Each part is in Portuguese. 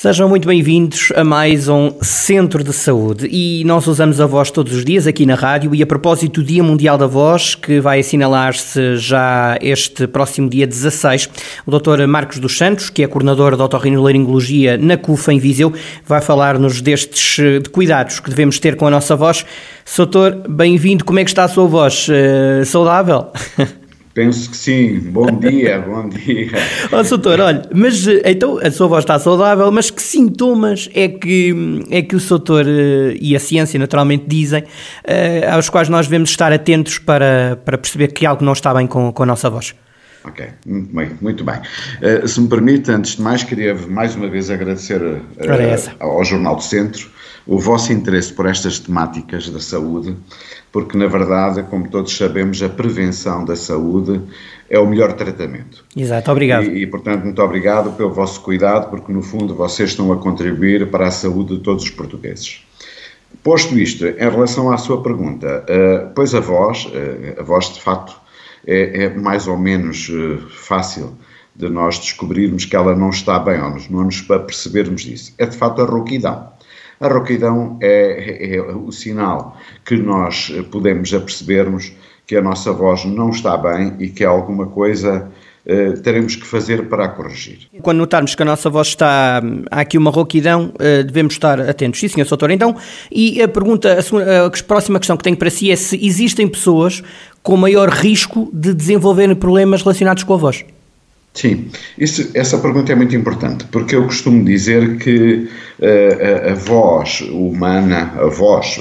Sejam muito bem-vindos a mais um Centro de Saúde e nós usamos a voz todos os dias aqui na rádio e a propósito do Dia Mundial da Voz, que vai assinalar-se já este próximo dia 16, o Dr. Marcos dos Santos, que é coordenador de otorrinolaringologia na CUFA em Viseu, vai falar-nos destes de cuidados que devemos ter com a nossa voz. Doutor, bem-vindo, como é que está a sua voz? Uh, saudável? Penso que sim. Bom dia, bom dia. Ó, oh, doutor, olha, mas então a sua voz está saudável, mas que sintomas é que, é que o doutor eh, e a ciência naturalmente dizem, uh, aos quais nós devemos estar atentos para, para perceber que algo não está bem com, com a nossa voz? Ok, muito bem. Muito bem. Uh, se me permite, antes de mais, queria mais uma vez agradecer uh, ao Jornal do Centro o vosso interesse por estas temáticas da saúde porque na verdade, como todos sabemos, a prevenção da saúde é o melhor tratamento. Exato, obrigado. E, e, portanto, muito obrigado pelo vosso cuidado, porque no fundo vocês estão a contribuir para a saúde de todos os portugueses. Posto isto, em relação à sua pergunta, uh, pois a voz, uh, a voz de facto é, é mais ou menos uh, fácil de nós descobrirmos que ela não está bem, ou não nos para percebermos disso. É de facto a rouquidão. A rouquidão é, é, o sinal que nós podemos apercebermos que a nossa voz não está bem e que alguma coisa Uh, teremos que fazer para a corrigir. Quando notarmos que a nossa voz está, há aqui uma rouquidão, uh, devemos estar atentos. Sim, senhor doutor. Então, e a pergunta, a, segunda, a, próxima questão que tenho para si é se existem pessoas com maior risco de desenvolverem problemas relacionados com a voz? Sim, isso, essa pergunta é muito importante, porque eu costumo dizer que uh, a, a, voz humana, a voz,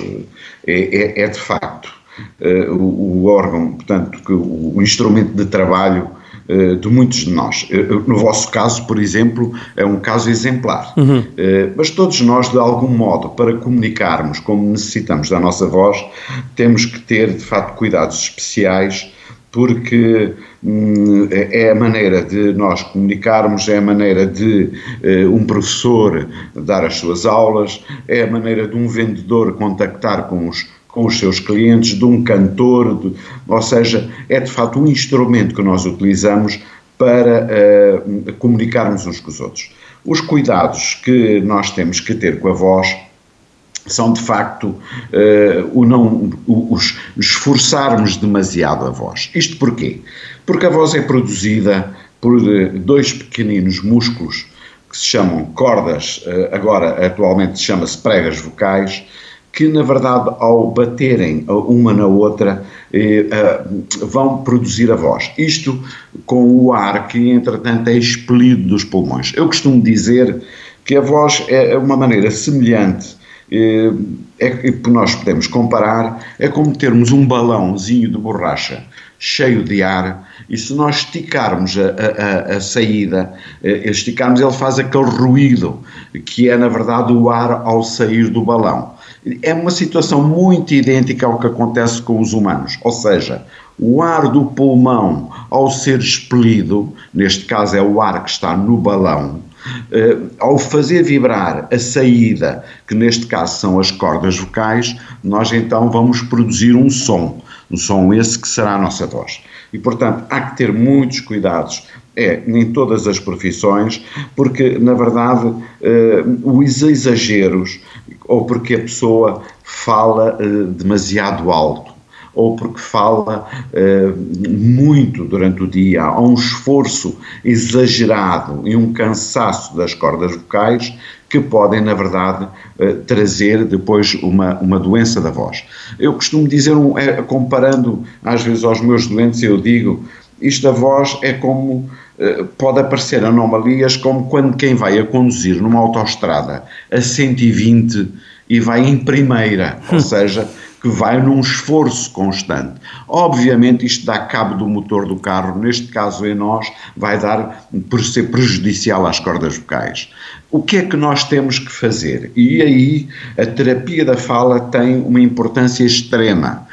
é, é, é de facto uh, o, o, órgão, portanto, que, o, o instrumento de trabalho uh, de muitos de nós. no vosso caso, por exemplo, é um caso exemplar. Uhum. mas todos nós, de algum modo, para comunicarmos como necessitamos da nossa voz, temos que ter, de facto, cuidados especiais porque hum, é a maneira de nós comunicarmos, é a maneira de uh, um professor dar as suas aulas, é a maneira de um vendedor contactar com os, com os seus clientes, de um cantor, de, ou seja, é de facto um instrumento que nós utilizamos para uh, comunicarmos uns com os outros. Os cuidados que nós temos que ter com a voz são de facto uh, o não o, os esforçarmos demasiado a voz. Isto porquê? Porque a voz é produzida por uh, dois pequeninos músculos que se chamam cordas, uh, agora atualmente chama-se pregas vocais, que na verdade ao baterem uma na outra vão produzir a voz. Isto com o ar que entretanto é expelido dos pulmões. Eu costumo dizer que a voz é uma maneira semelhante é, é que nós podemos comparar, é como termos um balãozinho de borracha cheio de ar e se nós esticarmos a, a, a, saída, eh, esticarmos, ele faz aquele ruído que é na verdade o ar ao sair do balão. É uma situação muito idêntica ao que acontece com os humanos, ou seja, o ar do pulmão ao ser expelido, neste caso é o ar que está no balão, Uh, ao fazer vibrar a saída, que neste caso são as cordas vocais, nós então vamos produzir um som, um som esse que será a nossa voz. E portanto há que ter muitos cuidados é, em todas as profissões, porque na verdade uh, os exageros, ou porque a pessoa fala uh, demasiado alto, ou porque fala uh, muito durante o dia, há um esforço exagerado e um cansaço das cordas vocais que podem, na verdade, uh, trazer depois uma, uma doença da voz. Eu costumo dizer, um, é, comparando às vezes aos meus doentes, eu digo, isto da voz é como uh, pode aparecer anomalias como quando quem vai a conduzir numa autoestrada a 120 e vai em primeira, ou seja, que vai num esforço constante. Obviamente, isto dá cabo do motor do carro, neste caso em nós, vai dar por ser prejudicial às cordas vocais. O que é que nós temos que fazer? E aí a terapia da fala tem uma importância extrema.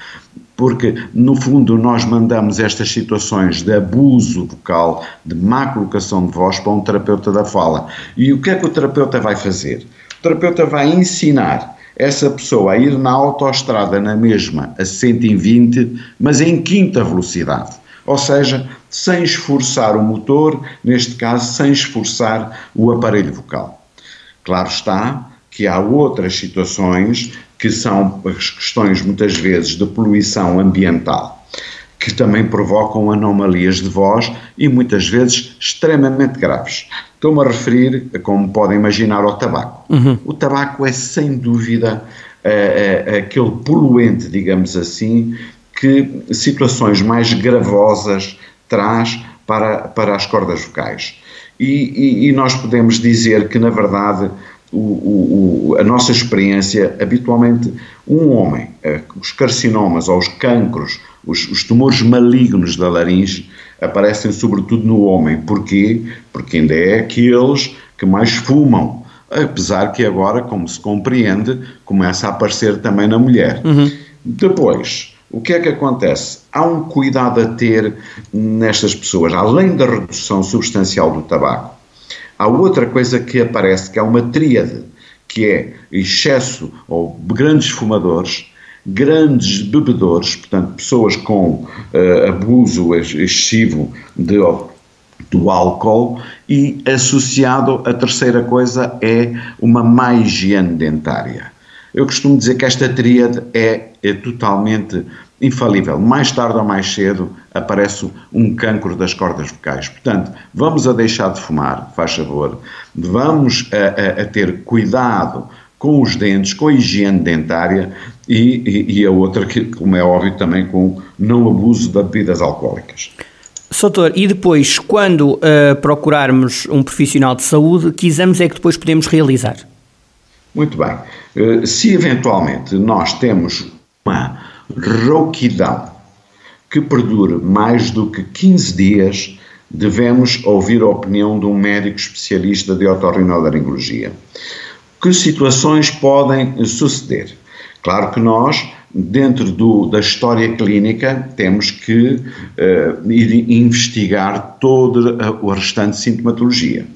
porque no fundo nós mandamos estas situações de abuso vocal, de má colocação de voz para um terapeuta da fala. E o que é que o terapeuta vai fazer? O terapeuta vai ensinar essa pessoa a ir na autoestrada na mesma a 120, mas em quinta velocidade. Ou seja, sem esforçar o motor, neste caso, sem esforçar o aparelho vocal. Claro está que há outras situações que são as questões muitas vezes de poluição ambiental, que também provocam anomalias de voz e muitas vezes extremamente graves. Estou-me a referir, como podem imaginar, ao tabaco. Uhum. O tabaco é sem dúvida é, é, aquele poluente, digamos assim, que situações mais gravosas traz para, para as cordas vocais. E, e, e nós podemos dizer que, na verdade, o, o, a nossa experiência, habitualmente, um homem, eh, os carcinomas ou os cancros, os, os, tumores malignos da laringe, aparecem sobretudo no homem. Porquê? Porque ainda é aqueles que mais fumam. Apesar que agora, como se compreende, começa a aparecer também na mulher. Uhum. Depois, o que é que acontece? Há um cuidado a ter nestas pessoas, além da redução substancial do tabaco Há outra coisa que aparece, que é uma tríade, que é excesso ou grandes fumadores, grandes bebedores, portanto, pessoas com uh, abuso excessivo de, do álcool e associado a terceira coisa é uma má higiene dentária. Eu costumo dizer que esta tríade é, é totalmente infalível. Mais tarde ou mais cedo aparece um cancro das cordas vocais. Portanto, vamos a deixar de fumar, faz favor. Vamos a, a, a ter cuidado com os dentes, com a higiene dentária e, e, e, a outra, que, como é óbvio, também com não abuso de bebidas alcoólicas. Soutor, e depois, quando uh, procurarmos um profissional de saúde, que exames é que depois podemos realizar? Muito bem. Uh, se eventualmente nós temos uma rouquidão que perdure mais do que 15 dias, devemos ouvir a opinião de um médico especialista de otorrinolaringologia. Que situações podem suceder? Claro que nós, dentro do, da história clínica, temos que uh, ir investigar toda a, restante sintomatologia.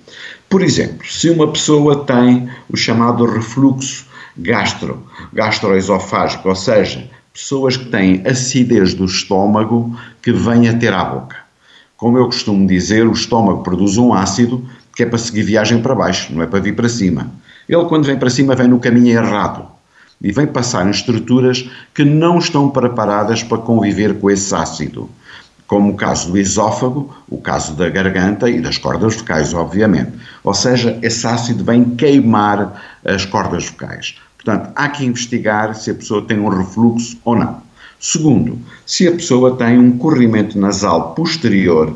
Por exemplo, se uma pessoa tem o chamado refluxo gastro, gastroesofágico, ou seja, pessoas que têm acidez do estômago que vêm a ter à boca. Como eu costumo dizer, o estômago produz um ácido que é para seguir viagem para baixo, não é para vir para cima. Ele, quando vem para cima, vem no caminho errado e vem passar em estruturas que não estão preparadas para conviver com esse ácido, como o caso do esófago, o caso da garganta e das cordas vocais, obviamente. Ou seja, esse ácido vem queimar as cordas vocais. Portanto, há que investigar se a pessoa tem um refluxo ou não. Segundo, se a pessoa tem um corrimento nasal posterior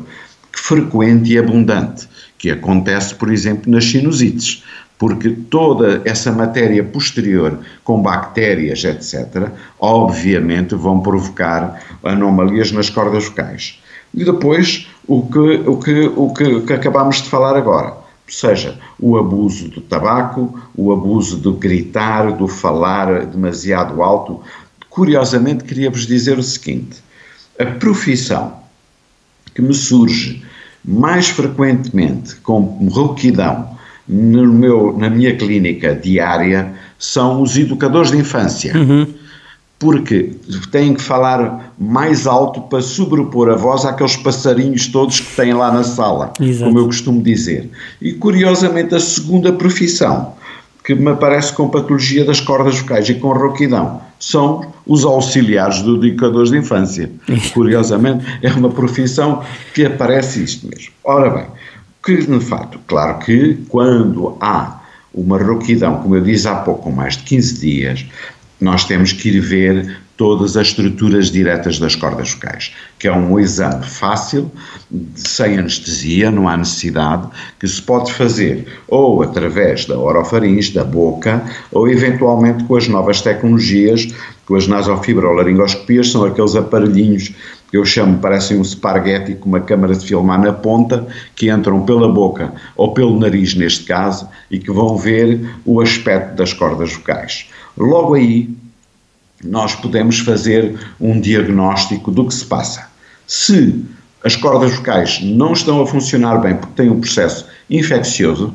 frequente e abundante, que acontece, por exemplo, nas sinusites, porque toda essa matéria posterior, com bactérias, etc., obviamente vão provocar anomalias nas cordas vocais. E depois, o que, o que, o que, que acabamos de falar agora seja o abuso do tabaco, o abuso do gritar, do falar demasiado alto. Curiosamente, queria-vos dizer o seguinte: a profissão que me surge mais frequentemente com rouquidão no meu, na minha clínica diária são os educadores de infância. Uhum porque têm que falar mais alto para sobrepor a voz àqueles passarinhos todos que têm lá na sala, Exato. como eu costumo dizer. E curiosamente, a segunda profissão que me aparece com patologia das cordas vocais e com rouquidão são os auxiliares do educadores de infância. Curiosamente, é uma profissão que aparece isto mesmo. Ora bem, que de fato, claro que quando há uma rouquidão, como eu disse há pouco, com mais de 15 dias, nós temos que ir ver todas as estruturas diretas das cordas vocais, que é um exame fácil, sem anestesia, não há necessidade, que se pode fazer ou através da orofaringe, da boca, ou eventualmente com as novas tecnologias, com as nasofibrolaringoscopias, são aqueles aparelhinhos que eu chamo, parecem um esparguete com uma câmara de filmar na ponta, que entram pela boca ou pelo nariz neste caso, e que vão ver o aspecto das cordas vocais. Logo aí, nós podemos fazer um diagnóstico do que se passa. Se as cordas vocais não estão a funcionar bem porque têm um processo infeccioso,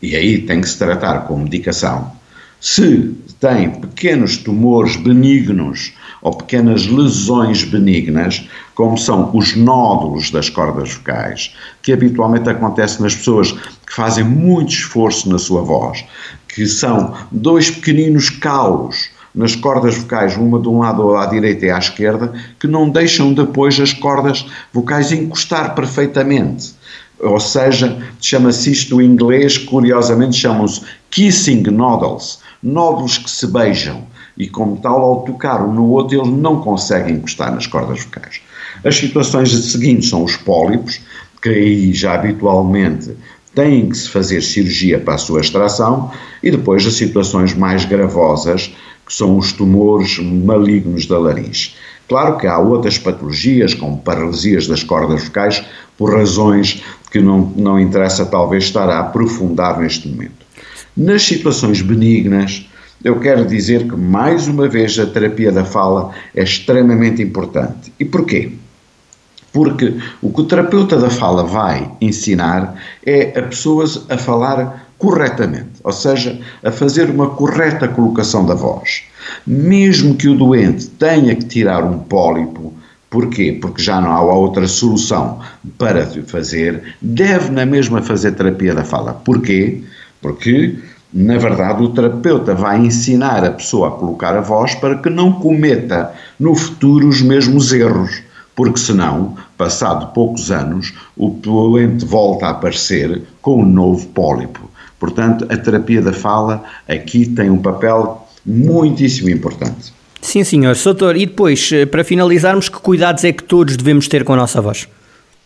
e aí tem que se tratar com medicação, se tem pequenos tumores benignos ou pequenas lesões benignas, como são os nódulos das cordas vocais, que habitualmente acontece nas pessoas que fazem muito esforço na sua voz, que são dois pequeninos calos nas cordas vocais, uma de um lado à direita e à esquerda, que não deixam depois as cordas vocais encostar perfeitamente. Ou seja, chama-se isto em inglês, curiosamente chamam-se kissing nodules, nódulos que se beijam e, como tal, ao tocar um no outro, eles não conseguem encostar nas cordas vocais. As situações seguintes são os pólipos, que aí já habitualmente têm que se fazer cirurgia para a sua extração, e depois as situações mais gravosas, que são os tumores malignos da laringe. Claro que há outras patologias, como paralisias das cordas vocais, por razões que não, não interessa talvez estar a aprofundar neste momento. Nas situações benignas, eu quero dizer que, mais uma vez, a terapia da fala é extremamente importante. E porquê? Porque o que o terapeuta da fala vai ensinar é a pessoas a falar corretamente, ou seja, a fazer uma correta colocação da voz. Mesmo que o doente tenha que tirar um pólipo, Porquê? Porque já não há outra solução para fazer, deve na mesma fazer terapia da fala. Porquê? Porque na verdade, o terapeuta vai ensinar a pessoa a colocar a voz para que não cometa no futuro os mesmos erros, porque senão, passado poucos anos, o doente volta a aparecer com um novo pólipo. Portanto, a terapia da fala aqui tem um papel muitíssimo importante. Sim, senhor. Soutor, e depois, eh, para finalizarmos, que cuidados é que todos devemos ter com a nossa voz?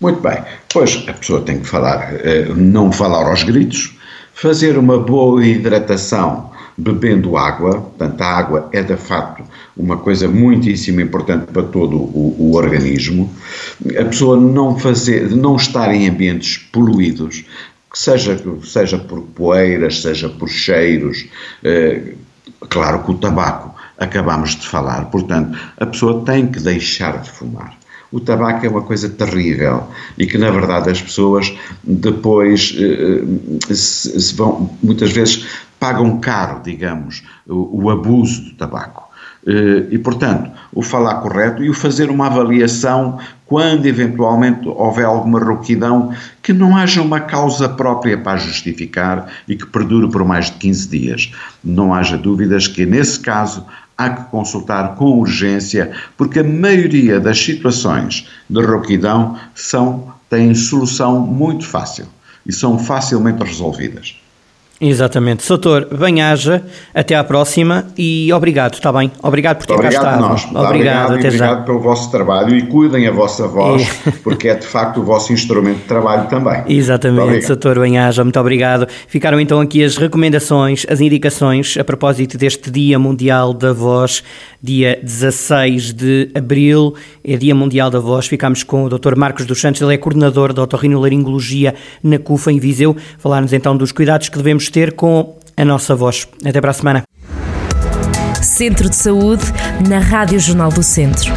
Muito bem. Pois a pessoa tem que falar, eh, não falar aos gritos, Fazer uma boa hidratação bebendo água, portanto, a água é de facto uma coisa muitíssimo importante para todo o, o, organismo. A pessoa não fazer, não estar em ambientes poluídos, seja, seja por poeiras, seja por cheiros, eh, claro que o tabaco acabamos de falar, portanto, a pessoa tem que deixar de fumar o tabaco é uma coisa terrível e que, na verdade, as pessoas depois eh, eh, se, se vão, muitas vezes pagam caro, digamos, o, o abuso do tabaco. Eh, e, portanto, o falar correto e o fazer uma avaliação quando eventualmente houver alguma rouquidão que não haja uma causa própria para justificar e que perdure por mais de 15 dias. Não haja dúvidas que, nesse caso, há que consultar com urgência, porque a maioria das situações de rouquidão são, têm solução muito fácil e são facilmente resolvidas. Exatamente. Soutor, bem-haja, até à próxima e obrigado, está bem? Obrigado por ter obrigado cá estado. Nós. Obrigado, obrigado, até obrigado já. pelo vosso trabalho e cuidem a vossa voz, e... porque é de facto o vosso instrumento de trabalho também. Exatamente, Soutor bem-haja, muito obrigado. Ficaram então aqui as recomendações, as indicações a propósito deste Dia Mundial da Voz, dia 16 de Abril, é Dia Mundial da Voz. Ficámos com o Dr. Marcos dos Santos, ele é coordenador da otorrinolaringologia na CUFA, em Viseu. Falar-nos então dos cuidados que devemos ter com a nossa voz. Até para a semana. Centro de Saúde, na Rádio Jornal do Centro.